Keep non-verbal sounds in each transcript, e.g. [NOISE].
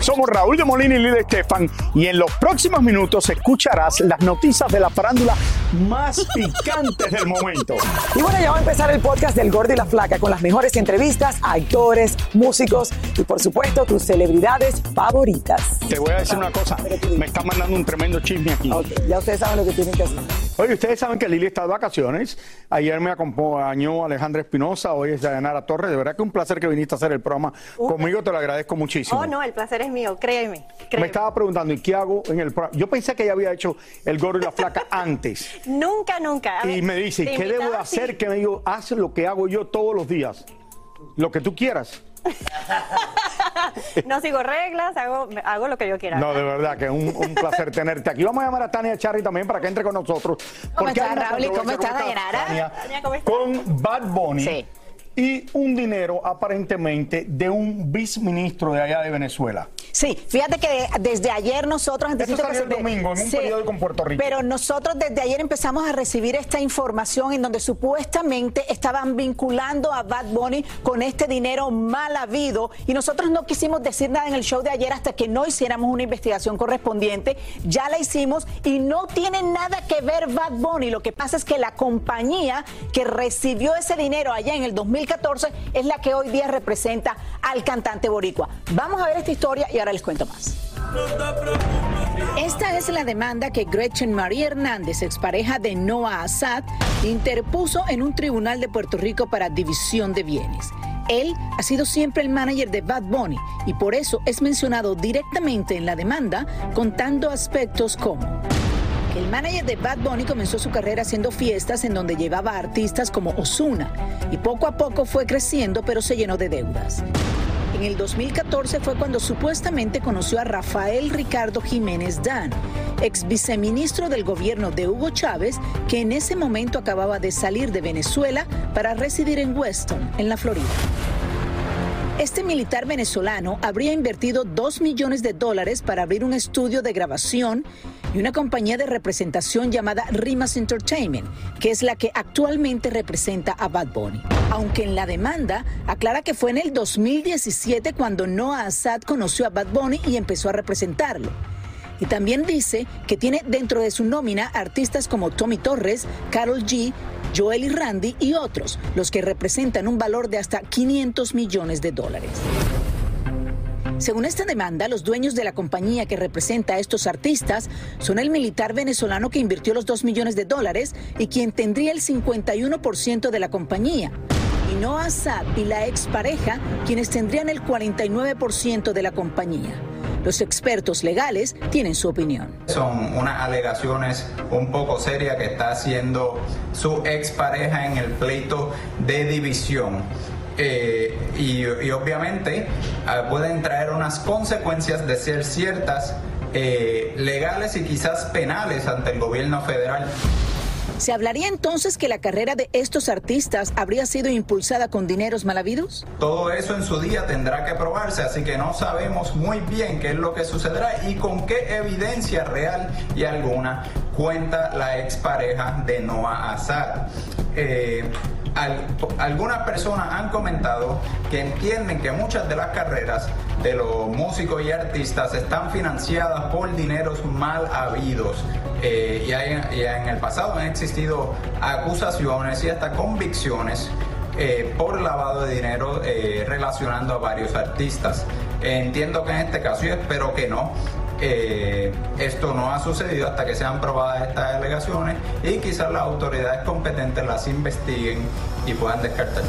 Somos Raúl de Molina y Lidia Estefan y en los próximos minutos escucharás las noticias de la farándula más [LAUGHS] picantes del momento. Y bueno, ya va a empezar el podcast del Gordi y la Flaca con las mejores entrevistas a actores, músicos y por supuesto tus celebridades favoritas. Te voy a decir una cosa, me está mandando un tremendo chisme aquí. Ok, ya ustedes saben lo que tienen que hacer. Oye, ustedes saben que Lili está de vacaciones. Ayer me acompañó Alejandra Espinosa, hoy es Dayanara Torres. De verdad que un placer que viniste a hacer el programa conmigo, te lo agradezco muchísimo. Oh, no, el placer es mío, créeme. Me créeme. estaba preguntando, ¿y qué hago en el programa? Yo pensé que ella había hecho el gordo y la flaca [LAUGHS] antes. Nunca, nunca. A Y ver, me dice, ¿qué debo de hacer? sí. Que me dijo, haz lo que hago yo todos los días. Lo que tú quieras. [LAUGHS] No sigo reglas, hago, hago lo que yo quiera. No, de verdad que es un, un placer [LAUGHS] tenerte aquí. Vamos a llamar a Tania Charry también para que entre con nosotros. ¿Cómo estás, Raúl? ¿Y cómo estás, Dayanara? Tania, Tania, ¿cómo estás? Con Bad Bunny. Sí. Y un dinero aparentemente de un viceministro de allá de Venezuela. Sí, fíjate que desde ayer nosotros... Salió el domingo en un periódico en Puerto Rico. Pero nosotros desde ayer empezamos a recibir esta información en donde supuestamente estaban vinculando a Bad Bunny con este dinero mal habido y nosotros no quisimos decir nada en el show de ayer hasta que no hiciéramos una investigación correspondiente. Ya la hicimos y no tiene nada que ver Bad Bunny. Lo que pasa es que la compañía que recibió ese dinero allá en el 2014 es la que hoy día representa al cantante boricua. Vamos a ver esta historia y ahora les cuento más. Esta es la demanda que Gretchen Marie Hernández, expareja de Noah Assad, interpuso en un tribunal de Puerto Rico para división de bienes. Él ha sido siempre el manager de Bad Bunny y por eso es mencionado directamente en la demanda contando aspectos como el manager de Bad Bunny comenzó su carrera haciendo fiestas en donde llevaba artistas como Osuna y poco a poco fue creciendo pero se llenó de deudas. En el 2014 fue cuando supuestamente conoció a Rafael Ricardo Jiménez Dan, ex viceministro del gobierno de Hugo Chávez, que en ese momento acababa de salir de Venezuela para residir en Weston, en la Florida. Este militar venezolano habría invertido 2 millones de dólares para abrir un estudio de grabación y una compañía de representación llamada Rimas Entertainment, que es la que actualmente representa a Bad Bunny. Aunque en la demanda aclara que fue en el 2017 cuando Noah Assad conoció a Bad Bunny y empezó a representarlo. Y también dice que tiene dentro de su nómina artistas como Tommy Torres, Carol G, Joel y Randy y otros, los que representan un valor de hasta 500 millones de dólares. Según esta demanda, los dueños de la compañía que representa a estos artistas son el militar venezolano que invirtió los 2 millones de dólares y quien tendría el 51% de la compañía. Y no Assad y la expareja, quienes tendrían el 49% de la compañía. Los expertos legales tienen su opinión. Son unas alegaciones un poco serias que está haciendo su expareja en el pleito de división. Eh, y, obviamente ah, pueden traer unas consecuencias de ser ciertas, eh, legales y quizás penales ante el gobierno federal. ¿Se hablaría entonces que la carrera de estos artistas habría sido impulsada con dineros mal habidos? Todo eso en su día tendrá que probarse, así que no sabemos muy bien qué es lo que sucederá y con qué evidencia real y alguna cuenta la expareja de Noah Assad. Eh, al- algunas personas han comentado que entienden que muchas de las carreras de los músicos y artistas están financiadas por dineros mal habidos. Eh, y, hay- y en el pasado han existido acusaciones y hasta convicciones eh, por lavado de dinero eh, relacionando a varios artistas. Entiendo que en este caso, y espero que no, eh, esto no ha sucedido hasta que sean probadas estas alegaciones y quizás las autoridades competentes las investiguen y puedan descartar.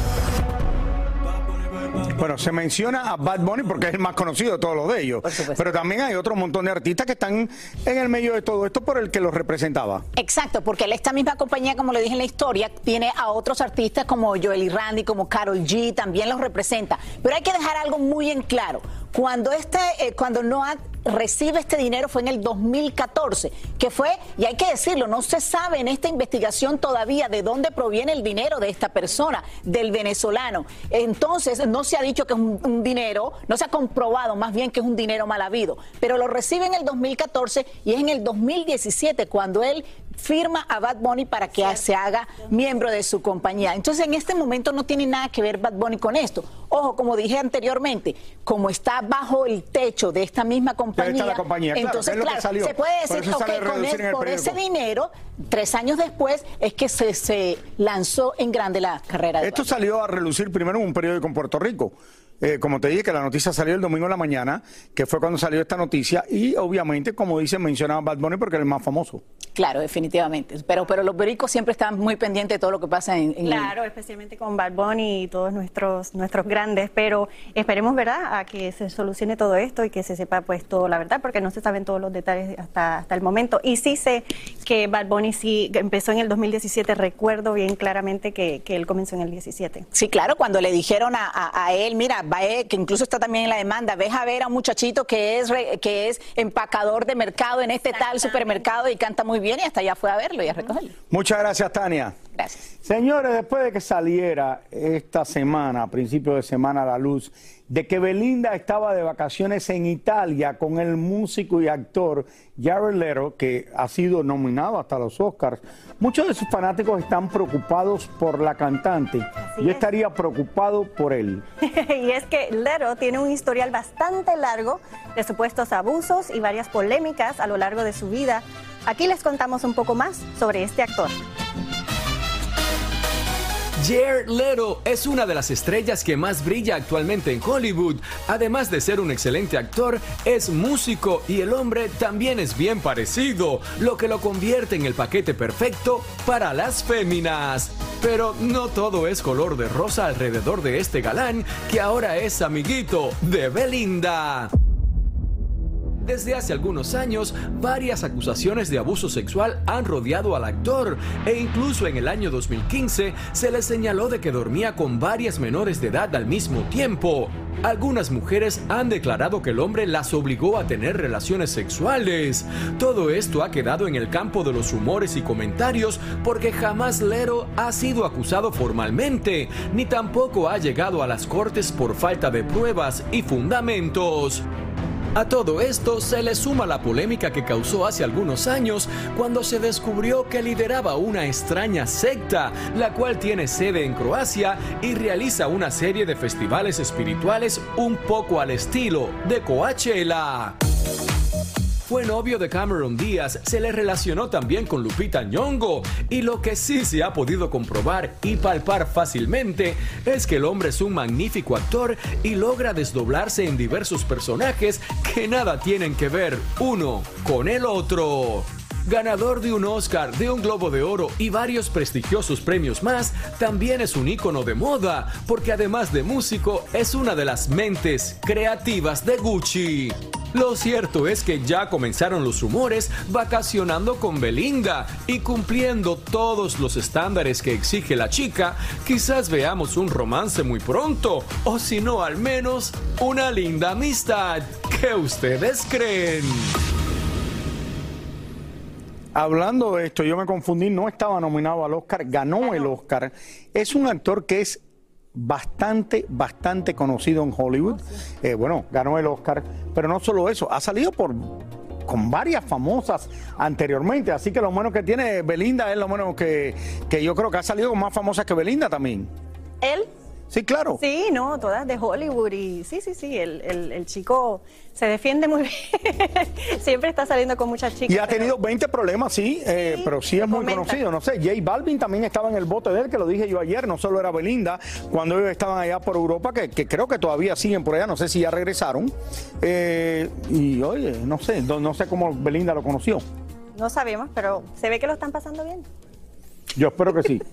Bueno, se menciona a Bad Bunny porque es el más conocido de todos los de ellos. Pero también hay otro montón de artistas que están en el medio de todo esto por el que los representaba. Exacto, porque esta misma compañía, como le dije en la historia, tiene a otros artistas como Joel y Randy, como Carol G, también los representa. Pero hay que dejar algo muy en claro. Cuando este, eh, cuando Noah recibe este dinero fue en el 2014, que fue, y hay que decirlo, no se sabe en esta investigación todavía de dónde proviene el dinero de esta persona, del venezolano. Entonces, no se ha dicho que es un, un dinero, no se ha comprobado más bien que es un dinero mal habido, pero lo recibe en el 2014 y es en el 2017 cuando él firma a Bad Bunny para que se haga miembro de su compañía. Entonces, en este momento no tiene nada que ver Bad Bunny con esto. Ojo, como dije anteriormente, como está bajo el techo de esta misma compañía, la compañía, claro, entonces, que es lo que claro, salió. se puede Por decir, eso ok, sale a con el por ese dinero, tres años después, es que se, se lanzó en grande la carrera de Esto salió a relucir primero en un periódico en Puerto Rico. Eh, como te dije, que la noticia salió el domingo en la mañana, que fue cuando salió esta noticia, y obviamente, como dicen, mencionaban Bad Bunny porque es el más famoso. Claro, definitivamente. Pero, pero los pericos siempre están muy pendientes de todo lo que pasa en, en Claro, especialmente con Bad Bunny y todos nuestros nuestros grandes, pero esperemos, ¿verdad?, a que se solucione todo esto y que se sepa pues todo la verdad, porque no se saben todos los detalles hasta, hasta el momento. Y sí sé que Bad Bunny sí empezó en el 2017, recuerdo bien claramente que, que él comenzó en el 17. Sí, claro, cuando le dijeron a, a- a él, mira, va, eh, que incluso está también en la demanda, ves a ver a un muchachito que es re- que es empacador de mercado en este tal supermercado y canta muy bien y hasta allá fue a verlo y a recogerlo. Muchas gracias, Tania. Gracias. Señores, después de que saliera esta semana, a principio de semana, a la luz, de que Belinda estaba de vacaciones en Italia con el músico y actor Jared Leto, que ha sido nominado hasta los Oscars, muchos de sus fanáticos están preocupados por la cantante. Yo estaría preocupado por él. [LAUGHS] y es que Lero tiene un historial bastante largo de supuestos abusos y varias polémicas a lo largo de su vida. Aquí les contamos un poco más sobre este actor. Jared Leto es una de las estrellas que más brilla actualmente en Hollywood. Además de ser un excelente actor, es músico y el hombre también es bien parecido, lo que lo convierte en el paquete perfecto para las féminas. Pero no todo es color de rosa alrededor de este galán que ahora es amiguito de Belinda. Desde hace algunos años, varias acusaciones de abuso sexual han rodeado al actor e incluso en el año 2015 se le señaló de que dormía con varias menores de edad al mismo tiempo. Algunas mujeres han declarado que el hombre las obligó a tener relaciones sexuales. Todo esto ha quedado en el campo de los rumores y comentarios porque jamás Lero ha sido acusado formalmente, ni tampoco ha llegado a las cortes por falta de pruebas y fundamentos. A todo esto se le suma la polémica que causó hace algunos años cuando se descubrió que lideraba una extraña secta, la cual tiene sede en Croacia y realiza una serie de festivales espirituales un poco al estilo de Coachella. Fue novio de Cameron Díaz, se le relacionó también con Lupita Nyong'o y lo que sí se ha podido comprobar y palpar fácilmente es que el hombre es un magnífico actor y logra desdoblarse en diversos personajes que nada tienen que ver uno con el otro. Ganador de un Oscar, de un Globo de Oro y varios prestigiosos premios más, también es un ícono de moda, porque además de músico, es una de las mentes creativas de Gucci. Lo cierto es que ya comenzaron los rumores vacacionando con Belinda y cumpliendo todos los estándares que exige la chica, quizás veamos un romance muy pronto, o si no al menos una linda amistad. ¿Qué ustedes creen? Hablando de esto, yo me confundí, no estaba nominado al Oscar, ganó el Oscar. Es un actor que es bastante, bastante conocido en Hollywood. Eh, bueno, ganó el Oscar, pero no solo eso, ha salido por con varias famosas anteriormente. Así que lo bueno que tiene Belinda es lo bueno que, que yo creo que ha salido con más famosas que Belinda también. Él Sí, claro. Sí, no, todas de Hollywood y sí, sí, sí, el, el- el chico se defiende muy [LAUGHS] bien. Siempre está saliendo con muchas chicas. Y ha pero- tenido 20 problemas, sí, eh, pero sí es muy comenta. conocido. No sé, J Balvin también estaba en el bote de él, que lo dije yo ayer, no solo era Belinda, cuando ellos estaban allá por Europa, que, que creo que todavía siguen por allá, no sé si ya regresaron. Eh, y oye, no sé, no, no sé cómo Belinda lo conoció. No sabemos, pero se ve que lo están pasando bien. Yo espero que sí. [LAUGHS]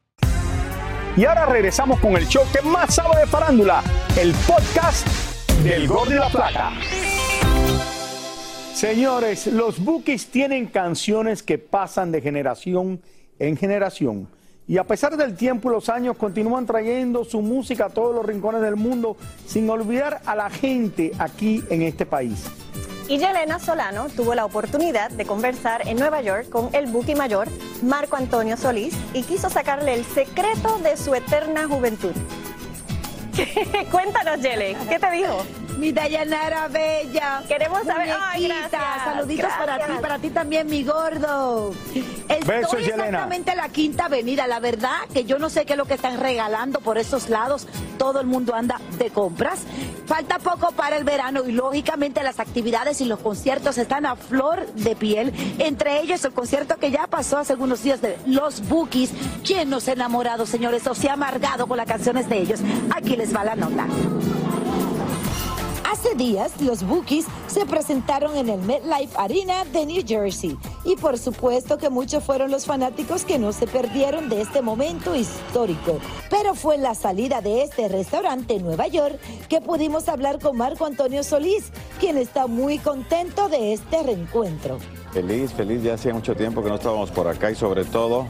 Y ahora regresamos con el show que más sabe de farándula, el podcast del Gordo y la Plata. Señores, los Bookies tienen canciones que pasan de generación en generación. Y a pesar del tiempo y los años, continúan trayendo su música a todos los rincones del mundo, sin olvidar a la gente aquí en este país. Y Yelena Solano tuvo la oportunidad de conversar en Nueva York con el buque mayor Marco Antonio Solís y quiso sacarle el secreto de su eterna juventud. [LAUGHS] Cuéntanos, Yele, ¿qué te dijo? Mi Dayanara Bella. Queremos saber. Ay, gracias, Saluditos para ti, para ti también, mi gordo. Estoy Besos, exactamente en la quinta avenida. La verdad que yo no sé qué es lo que están regalando por esos lados. Todo el mundo anda de compras. Falta poco para el verano y lógicamente las actividades y los conciertos están a flor de piel. Entre ellos el concierto que ya pasó hace algunos días de Los Bookies. ¿Quién no se ha enamorado, señores, o se ha amargado con las canciones de ellos? Aquí les va la nota. Hace días, los Bookies se presentaron en el MetLife Arena de New Jersey. Y por supuesto que muchos fueron los fanáticos que no se perdieron de este momento histórico. Pero fue en la salida de este restaurante en Nueva York que pudimos hablar con Marco Antonio Solís, quien está muy contento de este reencuentro. Feliz, feliz, ya hacía mucho tiempo que no estábamos por acá y sobre todo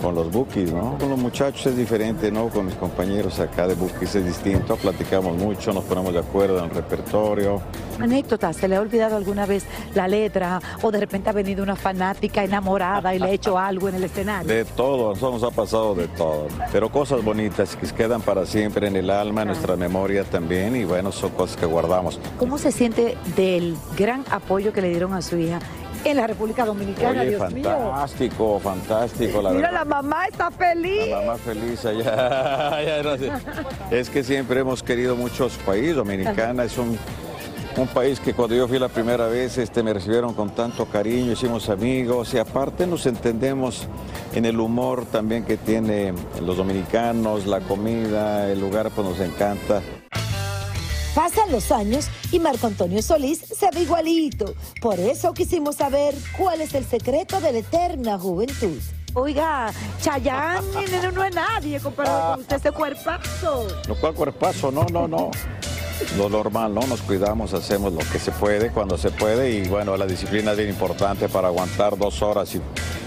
con los bookies, ¿no? Con los muchachos es diferente, ¿no? Con mis compañeros acá de bookies es distinto, platicamos mucho, nos ponemos de acuerdo en el repertorio. Anécdota, ¿se le ha olvidado alguna vez la letra o de repente ha venido una fanática enamorada y le ha hecho [LAUGHS] algo en el escenario? De todo, nos ha pasado de todo, pero cosas bonitas que quedan para siempre en el alma, en nuestra memoria también y bueno, son cosas que guardamos. ¿Cómo se siente del gran apoyo que le dieron a su hija en la República Dominicana? Oye, Dios mío. fantástico, fantástico, la Mira, verdad. Mamá está feliz. La mamá feliz allá. [LAUGHS] Ya no sé. Es que siempre hemos querido mucho su país. Dominicana es un, un país que cuando yo fui la primera vez este, me recibieron con tanto cariño, hicimos amigos y aparte nos entendemos en el humor también que tienen los dominicanos, la comida, el lugar pues nos encanta. Pasan los años y Marco Antonio Solís se ve igualito. Por eso quisimos saber cuál es el secreto de la eterna juventud. Oiga, Chayanne [LAUGHS] no, no es nadie comparado con usted, ese cuerpazo. Lo cual cuerpazo, no, no, no. Lo normal, ¿no? Nos cuidamos, hacemos lo que se puede cuando se puede y bueno, la disciplina es bien importante para aguantar dos horas y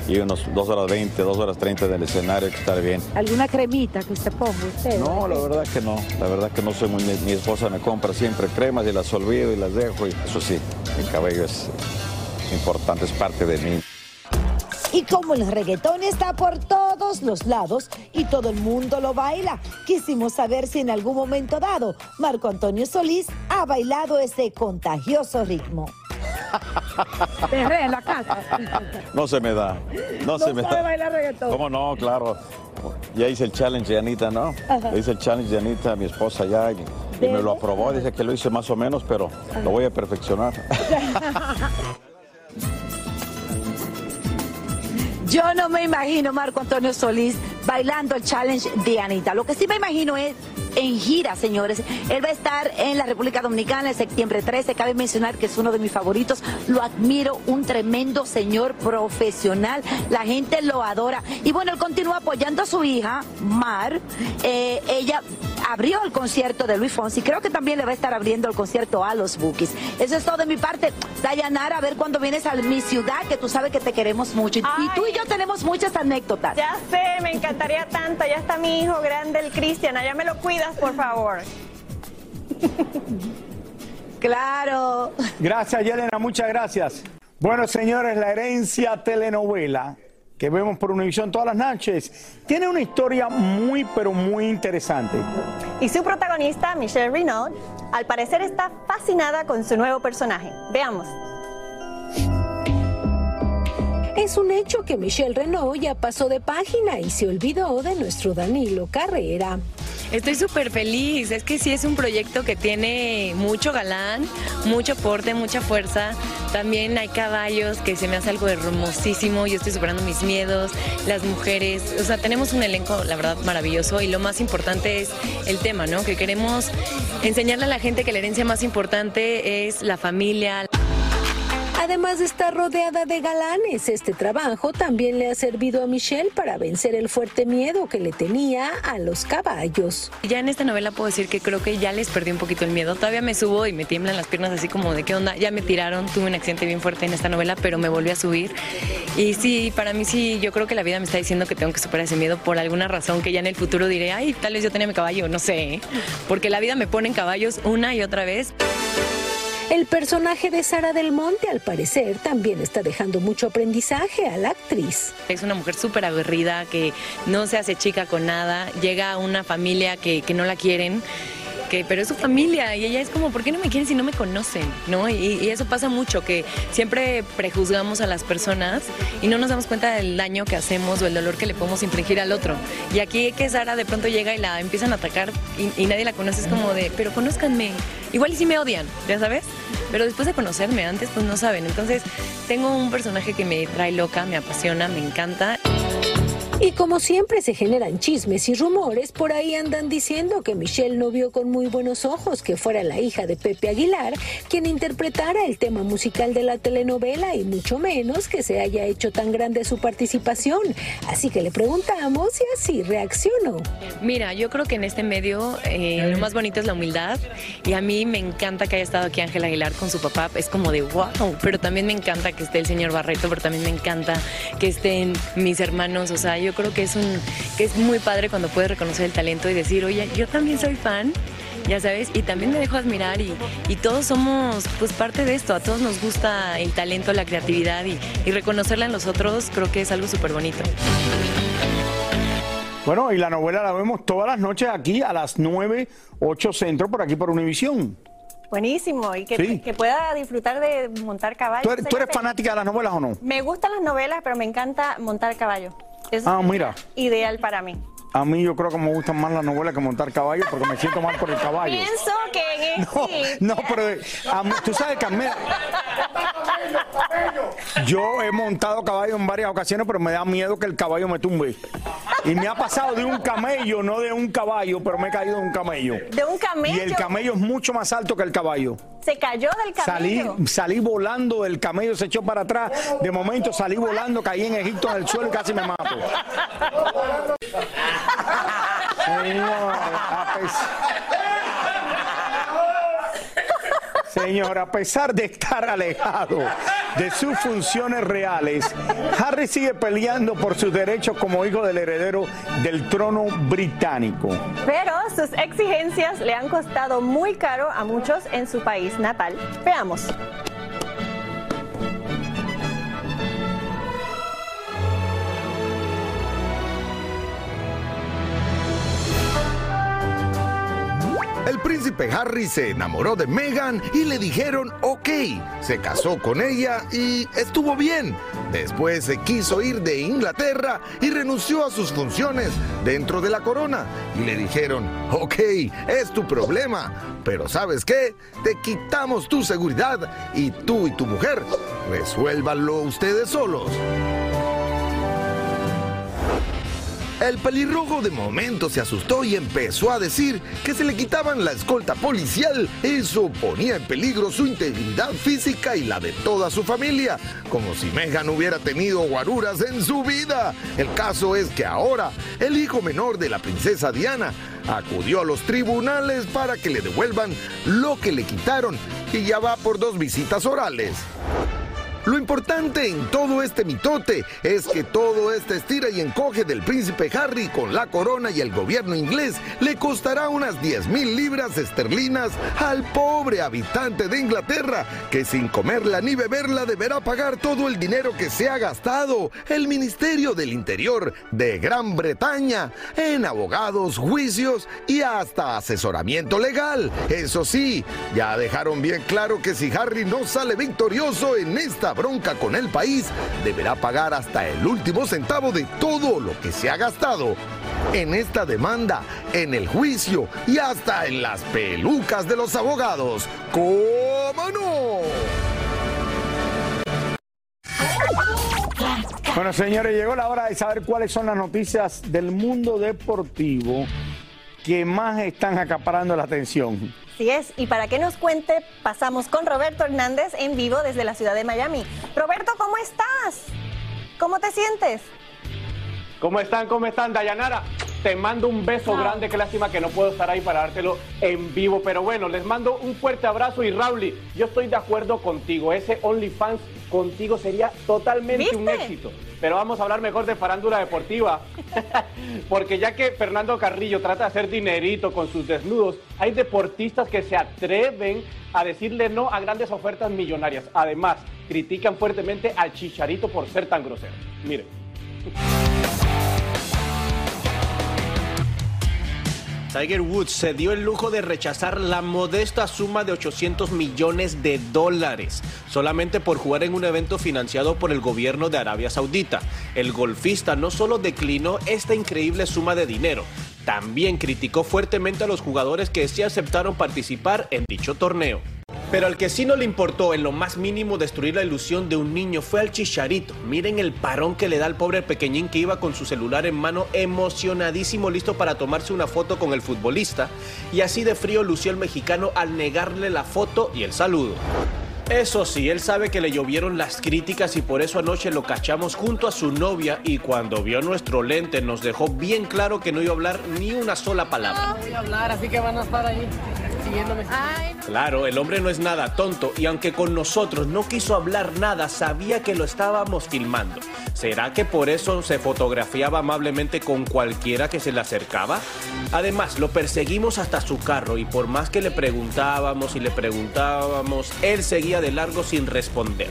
y unos 2 horas 20, 2 horas 30 del escenario, que estar bien. ¿Alguna cremita que usted ponga usted? No, la verdad que no, la verdad que no soy muy, mi esposa me compra siempre cremas y las olvido y las dejo y eso sí, el cabello es importante, es parte de mí. Y como el reggaetón está por todos los lados y todo el mundo lo baila, quisimos saber si en algún momento dado Marco Antonio Solís ha bailado ese contagioso ritmo. en la casa. No se me da, no, se me sabe da. bailar reggaetón. ¿Cómo no? Claro. Ya hice el challenge de Anita, ¿no? Ajá. Le hice el challenge de Anita, mi esposa ya, y, y me lo aprobó. Dice que lo hice más o menos, pero lo voy a perfeccionar. [LAUGHS] Yo no me imagino Marco Antonio Solís bailando el challenge de Anita. Lo que sí me imagino es en gira, señores. Él va a estar en la República Dominicana el septiembre 13. Cabe mencionar que es uno de mis favoritos. Lo admiro, un tremendo señor profesional. La gente lo adora. Y bueno, él continúa apoyando a su hija, Mar. Eh, ella abrió el concierto de Luis Fonsi. Creo que también le va a estar abriendo el concierto a los Bookies. Eso es todo de mi parte. Dayanara, a ver cuando vienes a mi ciudad, que tú sabes que te queremos mucho. Y- y tú y yo tenemos muchas anécdotas. Ya sé, me encantaría tanto. Ya está mi hijo grande, el Cristian. Allá me lo cuidas, por favor. [LAUGHS] Claro. Gracias, Yelena, muchas gracias. Bueno, señores, la herencia telenovela que vemos por Univisión todas las noches tiene una historia muy, pero muy interesante. Y su protagonista, Michelle Renaud, al parecer está fascinada con su nuevo personaje. Veamos. Es un hecho que Michelle Renault ya pasó de página y se olvidó de nuestro Danilo Carrera. Estoy súper feliz, es que sí es un proyecto que tiene mucho galán, mucho porte, mucha fuerza. También hay caballos que se me hace algo hermosísimo, yo estoy superando mis miedos, las mujeres, o sea, tenemos un elenco, la verdad, maravilloso y lo más importante es el tema, ¿no? Que queremos enseñarle a la gente que la herencia más importante es la familia. Además de estar rodeada de galanes, este trabajo también le ha servido a Michelle para vencer el fuerte miedo que le tenía a los caballos. Ya en esta novela puedo decir que creo que ya les perdí un poquito el miedo. Todavía me subo y me tiemblan las piernas así como de qué onda. Ya me tiraron, tuve un accidente bien fuerte en esta novela, pero me volví a subir. Y sí, para mí sí, yo creo que la vida me está diciendo que tengo que superar ese miedo por alguna razón que ya en el futuro diré, ay, tal vez yo tenía mi caballo, no sé. ¿eh? Porque la vida me pone en caballos una y otra vez. El personaje de Sara del Monte, al parecer, también está dejando mucho aprendizaje a la actriz. Es una mujer súper aguerrida que no se hace chica con nada, llega a una familia que, que no la quieren. Pero es su familia y ella es como, ¿por qué no me quieren si no me conocen? ¿No? Y, y eso pasa mucho, que siempre prejuzgamos a las personas y no nos damos cuenta del daño que hacemos o el dolor que le podemos infligir al otro. Y aquí que Sara de pronto llega y la empiezan a atacar y, y nadie la conoce, es como de, pero conózcanme. Igual y sí me odian, ya sabes, pero después de conocerme antes, pues no saben. Entonces, tengo un personaje que me trae loca, me apasiona, me encanta. Y como siempre se generan chismes y rumores, por ahí andan diciendo que Michelle no vio con muy buenos ojos que fuera la hija de Pepe Aguilar quien interpretara el tema musical de la telenovela y mucho menos que se haya hecho tan grande su participación. Así que le preguntamos y así reaccionó. Mira, yo creo que en este medio eh, lo más bonito es la humildad y a mí me encanta que haya estado aquí Ángel Aguilar con su papá, es como de wow, pero también me encanta que esté el señor Barreto, pero también me encanta que estén mis hermanos, o sea, yo creo que es un que es muy padre cuando puedes reconocer el talento y decir, oye, yo también soy fan. Ya sabes, y también me dejo admirar y, y todos somos pues parte de esto, a todos nos gusta el talento, la creatividad y, y reconocerla en los otros creo que es algo súper bonito. Bueno, y la novela la vemos todas las noches aquí a las 9, 8 centro, por aquí por Univisión. Buenísimo. Y que, Sí. que pueda disfrutar de montar caballo. ¿Tú eres, tú eres fanática de las novelas o no? Me gustan las novelas, pero me encanta montar caballo. Eso Ah, es mira. ideal para mí. A mí yo creo que me gustan más las novelas que montar caballo porque me siento mal por el caballo. Pienso que en [LAUGHS] No, sí. no, pero a mí- tú sabes que a mí- yo he montado caballo en varias ocasiones, pero me da miedo que el caballo me tumbe. Y me ha pasado de un camello, no de un caballo, pero me he caído de un camello. De un camello. Y el camello es mucho más alto que el caballo. Se cayó del Salí, camello. salí volando, el camello se echó para atrás. De momento salí volando, caí en Egipto en el suelo y casi me mato. Señor, a pes- Señor, a pesar de estar alejado de sus funciones reales, Harry sigue peleando por sus derechos como hijo del heredero del trono británico. Pero sus exigencias le han costado muy caro a muchos en su país natal. Veamos. Harry se enamoró de Meghan y le dijeron ok. Se casó con ella y estuvo bien. Después se quiso ir de Inglaterra y renunció a sus funciones dentro de la corona. Y le dijeron, ok, es tu problema. Pero ¿sabes qué? Te quitamos tu seguridad y tú y tu mujer resuélvanlo ustedes solos. El pelirrojo de momento se asustó y empezó a decir que se le quitaban la escolta policial. Eso ponía en peligro su integridad física y la de toda su familia, como si Meghan hubiera tenido guaruras en su vida. El caso es que ahora el hijo menor de la princesa Diana acudió a los tribunales para que le devuelvan lo que le quitaron y ya va por dos visitas orales. Lo importante en todo este mitote es que todo este estira y encoge del príncipe Harry con la corona y el gobierno inglés le costará unas 10 mil libras esterlinas al pobre habitante de Inglaterra, que sin comerla ni beberla deberá pagar todo el dinero que se ha gastado el Ministerio del Interior de Gran Bretaña en abogados, juicios y hasta asesoramiento legal. Eso sí, ya dejaron bien claro que si Harry no sale victorioso en esta bronca con el país, deberá pagar hasta el último centavo de todo lo que se ha gastado en esta demanda, en el juicio y hasta en las pelucas de los abogados. ¿Cómo no? Bueno, señores, llegó la hora de saber cuáles son las noticias del mundo deportivo que más están acaparando la atención. Así es, y para que nos cuente, pasamos con Roberto Hernández en vivo desde la ciudad de Miami. Roberto, ¿cómo estás? ¿Cómo te sientes? ¿Cómo están? ¿Cómo están, Dayanara? Te mando un beso grande, qué lástima que no puedo estar ahí para dártelo en vivo, pero bueno, les mando un fuerte abrazo y Rauli, yo estoy de acuerdo contigo, ese OnlyFans contigo sería totalmente un éxito. Pero vamos a hablar mejor de farándula deportiva, [LAUGHS] porque ya que Fernando Carrillo trata de hacer dinerito con sus desnudos, hay deportistas que se atreven a decirle no a grandes ofertas millonarias. Además, critican fuertemente al Chicharito por ser tan grosero. Miren. Tiger Woods se dio el lujo de rechazar la modesta suma de 800 millones de dólares solamente por jugar en un evento financiado por el gobierno de Arabia Saudita. El golfista no solo declinó esta increíble suma de dinero, también criticó fuertemente a los jugadores que sí aceptaron participar en dicho torneo. Pero al que sí no le importó en lo más mínimo destruir la ilusión de un niño fue al chicharito. Miren el parón que le da al pobre pequeñín que iba con su celular en mano emocionadísimo listo para tomarse una foto con el futbolista. Y así de frío lució el mexicano al negarle la foto y el saludo. Eso sí, él sabe que le llovieron las críticas y por eso anoche lo cachamos junto a su novia y cuando vio nuestro lente nos dejó bien claro que no iba a hablar ni una sola palabra. No a hablar, así que van a estar ahí Claro, el hombre no es nada tonto y aunque con nosotros no quiso hablar nada, sabía que lo estábamos filmando. ¿Será que por eso se fotografiaba amablemente con cualquiera que se le acercaba? Además, lo perseguimos hasta su carro y por más que le preguntábamos y le preguntábamos, él seguía de largo sin responder.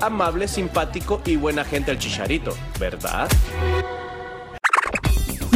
Amable, simpático y buena gente el chicharito, ¿verdad?